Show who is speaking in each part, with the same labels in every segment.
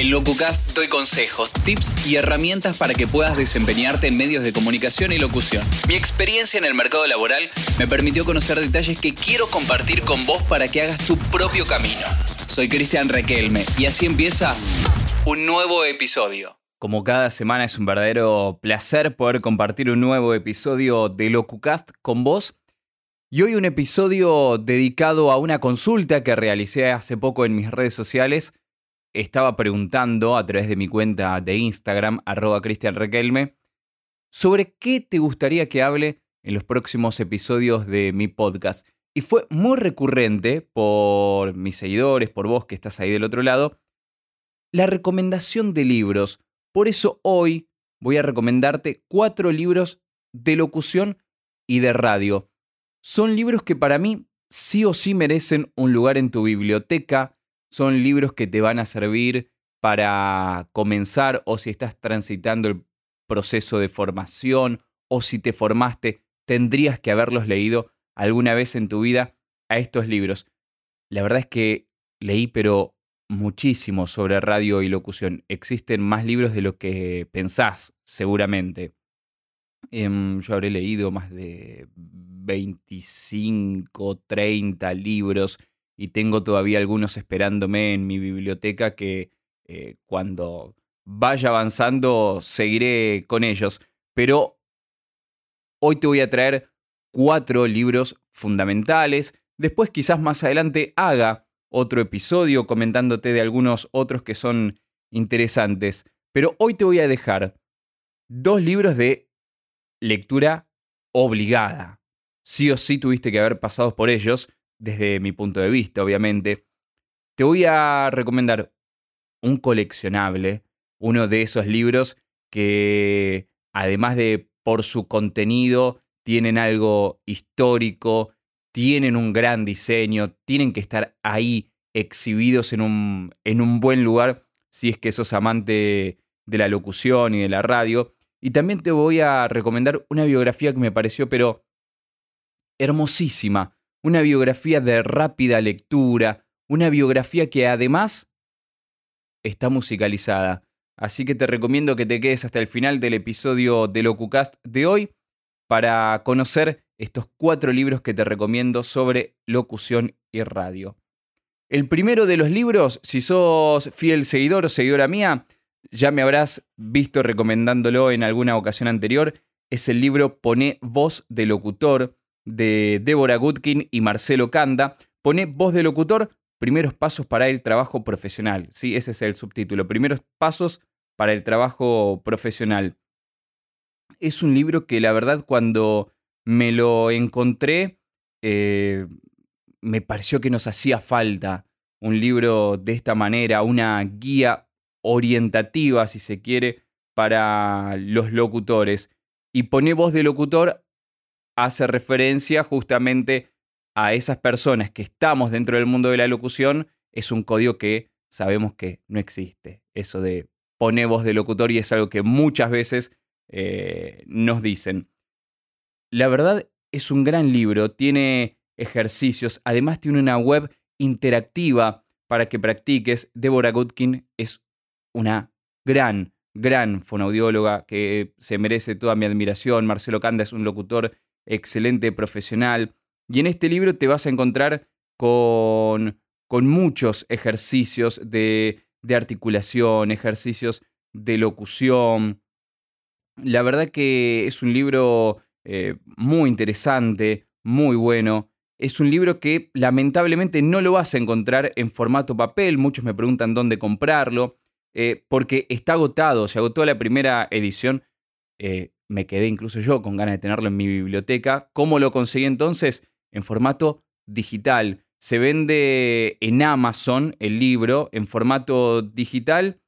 Speaker 1: En LocuCast doy consejos, tips y herramientas para que puedas desempeñarte en medios de comunicación y locución. Mi experiencia en el mercado laboral me permitió conocer detalles que quiero compartir con vos para que hagas tu propio camino. Soy Cristian Requelme y así empieza un nuevo episodio. Como cada semana es un verdadero placer poder compartir un nuevo episodio de LocuCast con vos. Y hoy un episodio dedicado a una consulta que realicé hace poco en mis redes sociales estaba preguntando a través de mi cuenta de Instagram, arroba Cristian Requelme, sobre qué te gustaría que hable en los próximos episodios de mi podcast. Y fue muy recurrente por mis seguidores, por vos que estás ahí del otro lado, la recomendación de libros. Por eso hoy voy a recomendarte cuatro libros de locución y de radio. Son libros que para mí sí o sí merecen un lugar en tu biblioteca, son libros que te van a servir para comenzar o si estás transitando el proceso de formación o si te formaste, tendrías que haberlos leído alguna vez en tu vida a estos libros. La verdad es que leí pero muchísimo sobre radio y locución. Existen más libros de lo que pensás, seguramente. Em, yo habré leído más de 25, 30 libros y tengo todavía algunos esperándome en mi biblioteca que eh, cuando vaya avanzando seguiré con ellos. Pero hoy te voy a traer cuatro libros fundamentales. Después quizás más adelante haga otro episodio comentándote de algunos otros que son interesantes. Pero hoy te voy a dejar dos libros de lectura obligada. Sí o sí tuviste que haber pasado por ellos desde mi punto de vista, obviamente, te voy a recomendar un coleccionable, uno de esos libros que, además de por su contenido, tienen algo histórico, tienen un gran diseño, tienen que estar ahí exhibidos en un, en un buen lugar si es que sos amante de la locución y de la radio. Y también te voy a recomendar una biografía que me pareció pero hermosísima una biografía de rápida lectura, una biografía que además está musicalizada. Así que te recomiendo que te quedes hasta el final del episodio de Locucast de hoy para conocer estos cuatro libros que te recomiendo sobre locución y radio. El primero de los libros, si sos fiel seguidor o seguidora mía, ya me habrás visto recomendándolo en alguna ocasión anterior, es el libro Pone voz de locutor de Débora Gutkin y Marcelo Canda, pone voz de locutor, primeros pasos para el trabajo profesional. Sí, ese es el subtítulo, primeros pasos para el trabajo profesional. Es un libro que la verdad cuando me lo encontré, eh, me pareció que nos hacía falta un libro de esta manera, una guía orientativa, si se quiere, para los locutores. Y pone voz de locutor hace referencia justamente a esas personas que estamos dentro del mundo de la locución, es un código que sabemos que no existe. Eso de poner voz de locutor y es algo que muchas veces eh, nos dicen. La verdad es un gran libro, tiene ejercicios, además tiene una web interactiva para que practiques. Deborah Gutkin es una gran, gran fonaudióloga que se merece toda mi admiración. Marcelo Canda es un locutor excelente profesional. Y en este libro te vas a encontrar con, con muchos ejercicios de, articulación, ejercicios de locución. La verdad que es un libro eh, muy interesante, muy bueno. Es un libro que lamentablemente no lo vas a encontrar en formato papel. Muchos me preguntan dónde comprarlo, eh, porque está agotado. Se agotó la primera edición. Eh, me quedé incluso yo con ganas de tenerlo en mi biblioteca. ¿Cómo lo conseguí entonces? En formato digital. Se vende en Amazon el libro en formato digital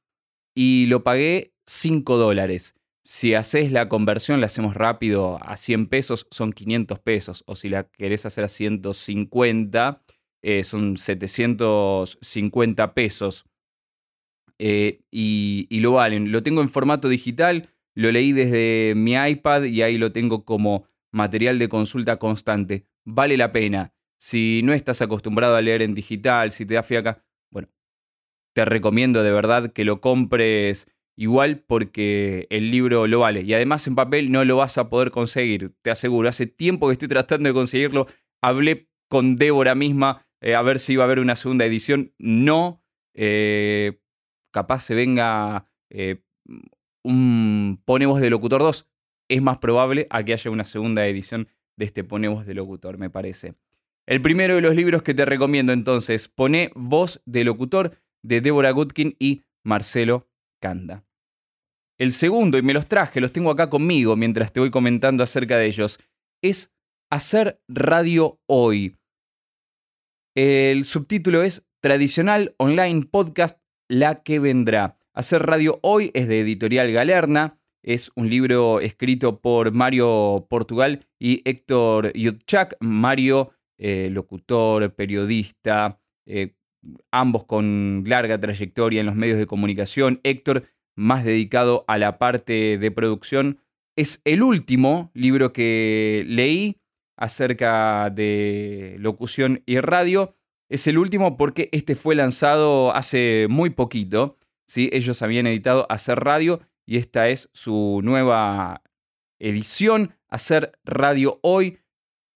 Speaker 1: y lo pagué 5 dólares. Si haces la conversión, la hacemos rápido a 100 pesos, son 500 pesos. O si la querés hacer a 150, eh, son 750 pesos. Eh, y, y lo valen. Lo tengo en formato digital lo leí desde mi iPad y ahí lo tengo como material de consulta constante. Vale la pena. Si no estás acostumbrado a leer en digital, si te da fiaca, bueno, te recomiendo de verdad que lo compres igual porque el libro lo vale. Y además en papel no lo vas a poder conseguir, te aseguro. Hace tiempo que estoy tratando de conseguirlo. Hablé con Débora misma eh, a ver si iba a haber una segunda edición. No. Eh, capaz se venga eh, un Ponemos de Locutor 2. Es más probable a que haya una segunda edición de este Ponemos de Locutor, me parece. El primero de los libros que te recomiendo entonces, Pone Voz de Locutor de Débora Gutkin y Marcelo Canda. El segundo, y me los traje, los tengo acá conmigo mientras te voy comentando acerca de ellos, es Hacer Radio Hoy. El subtítulo es Tradicional Online Podcast La que vendrá. Hacer Radio Hoy es de Editorial Galerna, es un libro escrito por Mario Portugal y Héctor Yutchak. Mario, eh, locutor, periodista, eh, ambos con larga trayectoria en los medios de comunicación. Héctor, más dedicado a la parte de producción. Es el último libro que leí acerca de locución y radio. Es el último porque este fue lanzado hace muy poquito. ¿Sí? Ellos habían editado Hacer Radio y esta es su nueva edición, Hacer Radio Hoy.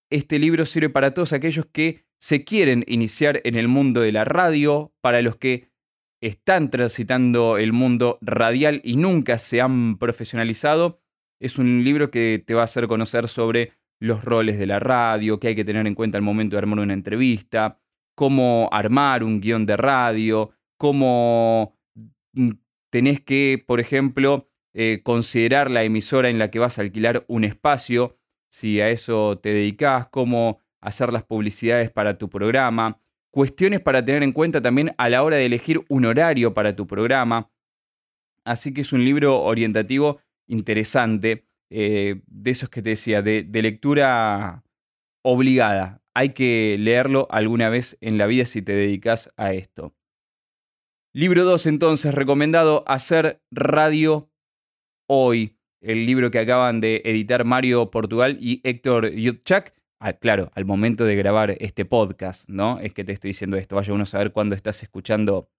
Speaker 1: Este libro sirve para todos aquellos que se quieren iniciar en el mundo de la radio, para los que están transitando el mundo radial y nunca se han profesionalizado. Es un libro que te va a hacer conocer sobre los roles de la radio, qué hay que tener en cuenta al momento de armar una entrevista, cómo armar un guion de radio, cómo tenés que, por ejemplo, eh, considerar la emisora en la que vas a alquilar un espacio, si a eso te dedicas, cómo hacer las publicidades para tu programa, cuestiones para tener en cuenta también a la hora de elegir un horario para tu programa. Así que es un libro orientativo interesante, eh, de esos que te decía, de, de lectura obligada. Hay que leerlo alguna vez en la vida si te dedicas a esto. Libro 2 entonces, recomendado hacer radio hoy. El libro que acaban de editar Mario Portugal y Héctor Yutchak claro, al momento de grabar este podcast, ¿no? Es que te estoy diciendo esto. Vaya uno a saber cuándo estás escuchando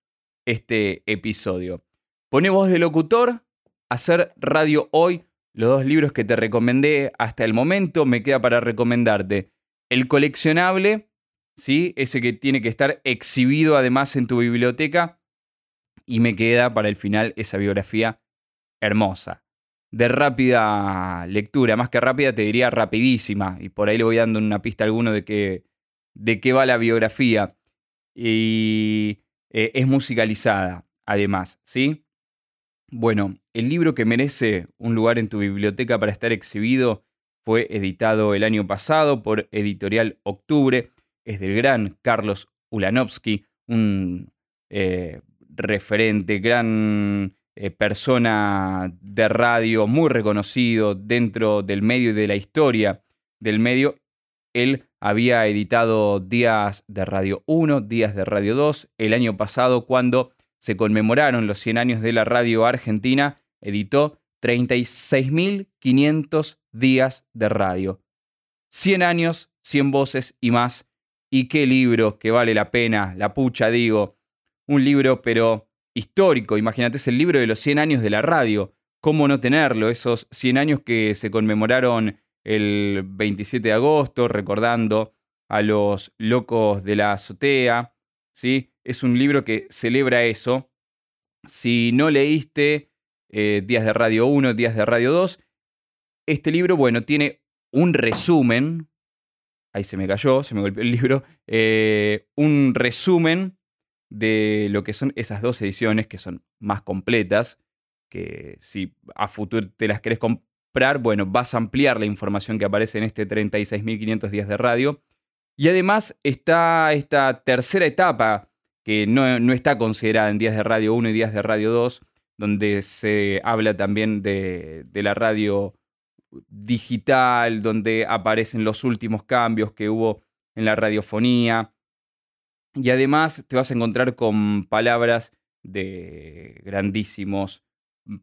Speaker 1: este episodio. Pone voz de locutor, hacer radio hoy. Los dos libros que te recomendé hasta el momento, me queda para recomendarte el coleccionable, ¿sí? Ese que tiene que estar exhibido además en tu biblioteca. Y me queda para el final esa biografía hermosa de rápida lectura, más que rápida te diría rapidísima, y por ahí le voy dando una pista a alguno de, que, de qué va la biografía. Y eh, es musicalizada, además, ¿sí? Bueno, el libro que merece un lugar en tu biblioteca para estar exhibido fue editado el año pasado por Editorial Octubre, es del gran Carlos Ulanovsky, referente, gran eh, persona de radio muy reconocido dentro del medio y de la historia del medio. Él había editado Días de Radio 1, Días de Radio 2. El año pasado, cuando se conmemoraron los 100 años de la radio argentina, editó 36.500 días de radio. 100 años, 100 voces y más. Y qué libro que vale la pena, la pucha digo. Un libro, pero histórico. Imagínate, es el libro de los 100 años de la radio. ¿Cómo no tenerlo? Esos 100 años que se conmemoraron el 27 de agosto, recordando a los locos de la azotea. ¿sí? Es un libro que celebra eso. Si no leíste eh, Días de Radio 1, Días de Radio 2, este libro, bueno, tiene un resumen. Ahí se me cayó, se me golpeó el libro. Eh, un resumen de lo que son esas dos ediciones que son más completas, que si a futuro te las querés comprar, bueno, vas a ampliar la información que aparece en este 36.500 días de radio. Y además está esta tercera etapa que no, no, está considerada en días de radio 1 y días de radio 2, donde se habla también de, de la radio digital, donde aparecen los últimos cambios que hubo en la radiofonía, y además te vas a encontrar con palabras de grandísimos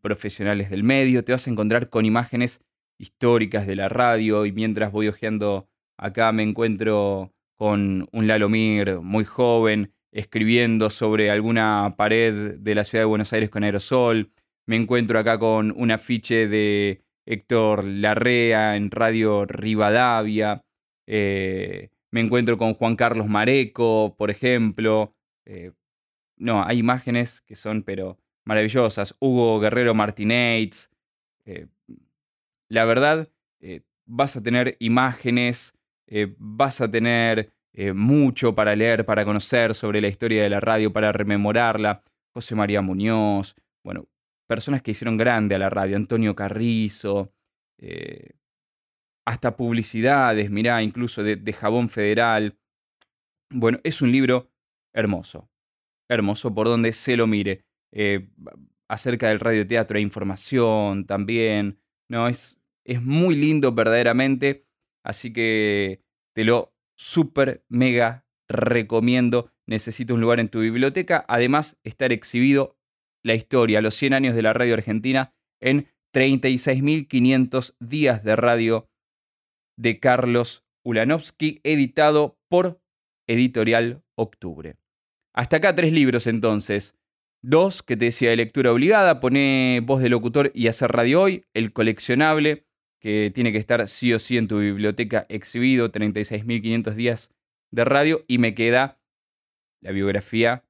Speaker 1: profesionales del medio, te vas a encontrar con imágenes históricas de la radio y mientras voy hojeando acá me encuentro con un Lalomir muy joven escribiendo sobre alguna pared de la ciudad de Buenos Aires con aerosol. Me encuentro acá con un afiche de Héctor Larrea en Radio Rivadavia. Eh, me encuentro con Juan Carlos Mareco, por ejemplo. Eh, no, hay imágenes que son, pero maravillosas. Hugo Guerrero Martínez. Eh, la verdad, vas a tener imágenes, vas a tener mucho para leer, para conocer sobre la historia de la radio, para rememorarla. José María Muñoz, bueno, personas que hicieron grande a la radio, Antonio Carrizo, eh, hasta publicidades, mirá, incluso de, Jabón Federal. Bueno, es un libro hermoso, hermoso por donde se lo mire. Eh, acerca del radioteatro hay información también, ¿no? Es, es muy lindo verdaderamente, así que te lo súper, mega recomiendo. Necesito un lugar en tu biblioteca, además estar exhibido la historia, los 100 años de la radio argentina en 36.500 días de radio de Carlos Ulanovsky, editado por Editorial Octubre. Hasta acá tres libros entonces. Dos que te decía de lectura obligada, pone voz de locutor y hacer radio hoy, el coleccionable, que tiene que estar sí o sí en tu biblioteca exhibido, 36.500 días de radio, y me queda la biografía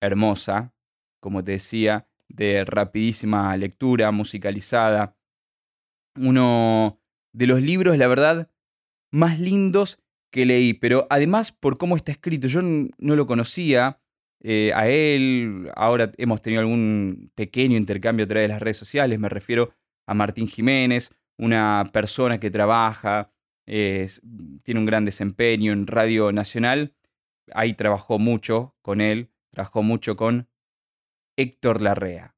Speaker 1: hermosa como te decía, de rapidísima lectura, musicalizada. Uno de los libros, la verdad, más lindos que leí, pero además por cómo está escrito. Yo no lo conocía eh, a él, ahora hemos tenido algún pequeño intercambio a través de las redes sociales, me refiero a Martín Jiménez, una persona que trabaja, tiene un gran desempeño en Radio Nacional, ahí trabajó mucho con él, trabajó mucho con Héctor Larrea.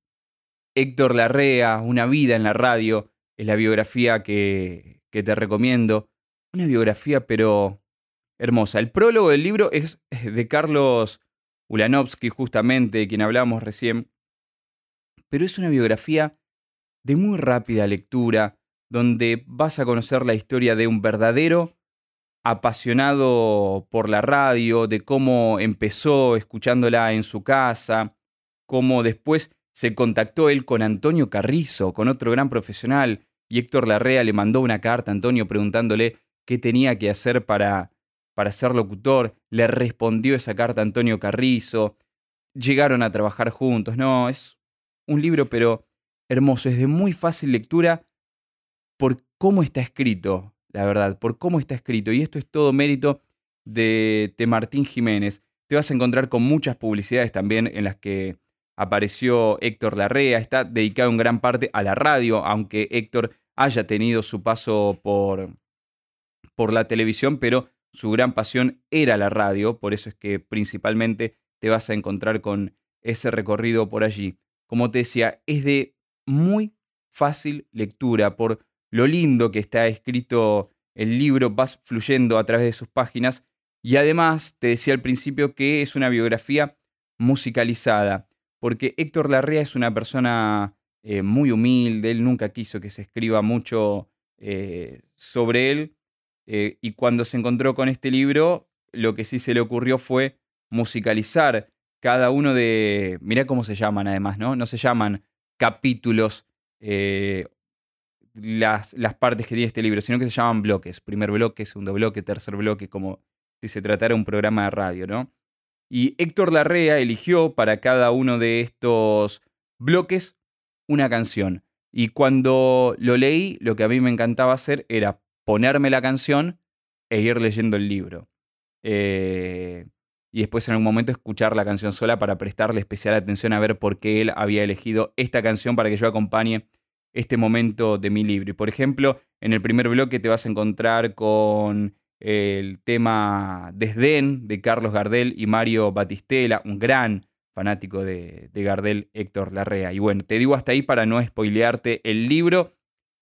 Speaker 1: Héctor Larrea, Una vida en la radio, es la biografía que, te recomiendo. Una biografía pero hermosa. El prólogo del libro es de Carlos Ulanovsky, justamente, quien hablamos recién. Pero es una biografía de muy rápida lectura, donde vas a conocer la historia de un verdadero apasionado por la radio, de cómo empezó escuchándola en su casa, cómo después se contactó él con Antonio Carrizo, con otro gran profesional, y Héctor Larrea le mandó una carta a Antonio preguntándole qué tenía que hacer para, para ser locutor. Le respondió esa carta a Antonio Carrizo. Llegaron a trabajar juntos. No, es un libro, pero hermoso. Es de muy fácil lectura por cómo está escrito, la verdad, por cómo está escrito. Y esto es todo mérito de, de Martín Jiménez. Te vas a encontrar con muchas publicidades también en las que apareció Héctor Larrea, está dedicado en gran parte a la radio, aunque Héctor haya tenido su paso por, por la televisión, pero su gran pasión era la radio, por eso es que principalmente te vas a encontrar con ese recorrido por allí. Como te decía, es de muy fácil lectura, por lo lindo que está escrito el libro, vas fluyendo a través de sus páginas y además te decía al principio que es una biografía musicalizada porque Héctor Larrea es una persona eh, muy humilde, él nunca quiso que se escriba mucho eh, sobre él, eh, y cuando se encontró con este libro, lo que sí se le ocurrió fue musicalizar cada uno de, mirá cómo se llaman además, ¿no? No se llaman capítulos las, las partes que tiene este libro, sino que se llaman bloques, primer bloque, segundo bloque, tercer bloque, como si se tratara un programa de radio, ¿no? Y Héctor Larrea eligió para cada uno de estos bloques una canción. Y cuando lo leí, lo que a mí me encantaba hacer era ponerme la canción e ir leyendo el libro. Eh, y después en algún momento escuchar la canción sola para prestarle especial atención a ver por qué él había elegido esta canción para que yo acompañe este momento de mi libro. Y por ejemplo, en el primer bloque te vas a encontrar con el tema Desdén de Carlos Gardel y Mario Batistela, un gran fanático de, Gardel, Héctor Larrea. Y bueno, te digo hasta ahí para no spoilearte el libro,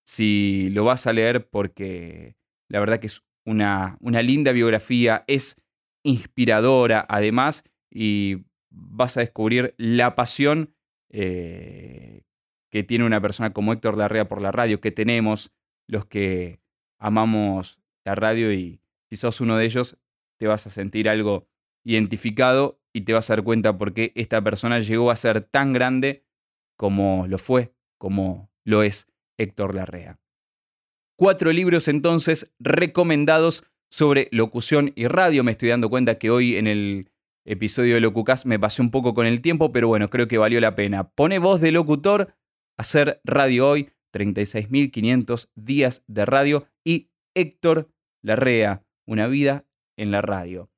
Speaker 1: si lo vas a leer, porque la verdad que es una, linda biografía, es inspiradora además, y vas a descubrir la pasión eh, que tiene una persona como Héctor Larrea por la radio, que tenemos los que amamos la radio y, si sos uno de ellos, te vas a sentir algo identificado y te vas a dar cuenta por qué esta persona llegó a ser tan grande como lo fue, como lo es Héctor Larrea. Cuatro libros entonces recomendados sobre locución y radio. Me estoy dando cuenta que hoy en el episodio de Locucast me pasé un poco con el tiempo, pero bueno, creo que valió la pena. Pone voz de locutor, hacer radio hoy, 36.500 días de radio y Héctor Larrea, una vida en la radio.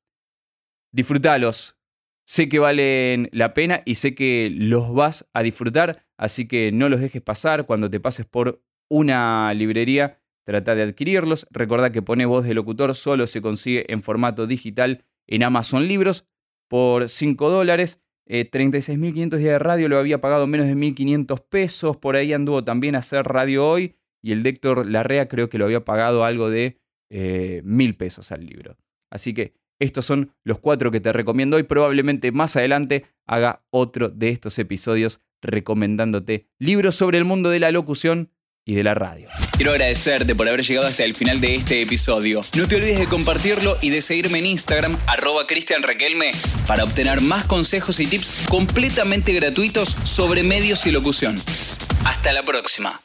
Speaker 1: Disfrútalos. Sé que valen la pena y sé que los vas a disfrutar, así que no los dejes pasar cuando te pases por una librería Trata de adquirirlos. Recuerda que Pone Voz de Locutor solo se consigue en formato digital en Amazon Libros por 5 dólares. 36.500 días de radio lo había pagado menos de 1.500 pesos. Por ahí anduvo también a hacer radio hoy. Y el Héctor Larrea creo que lo había pagado algo de eh, 1.000 pesos al libro. Así que estos son los cuatro que te recomiendo hoy. Probablemente más adelante haga otro de estos episodios recomendándote libros sobre el mundo de la locución y de la radio. Quiero agradecerte por haber llegado hasta el final de este episodio. No te olvides de compartirlo y de seguirme en Instagram, arroba Cristian para obtener más consejos y tips completamente gratuitos sobre medios y locución. Hasta la próxima.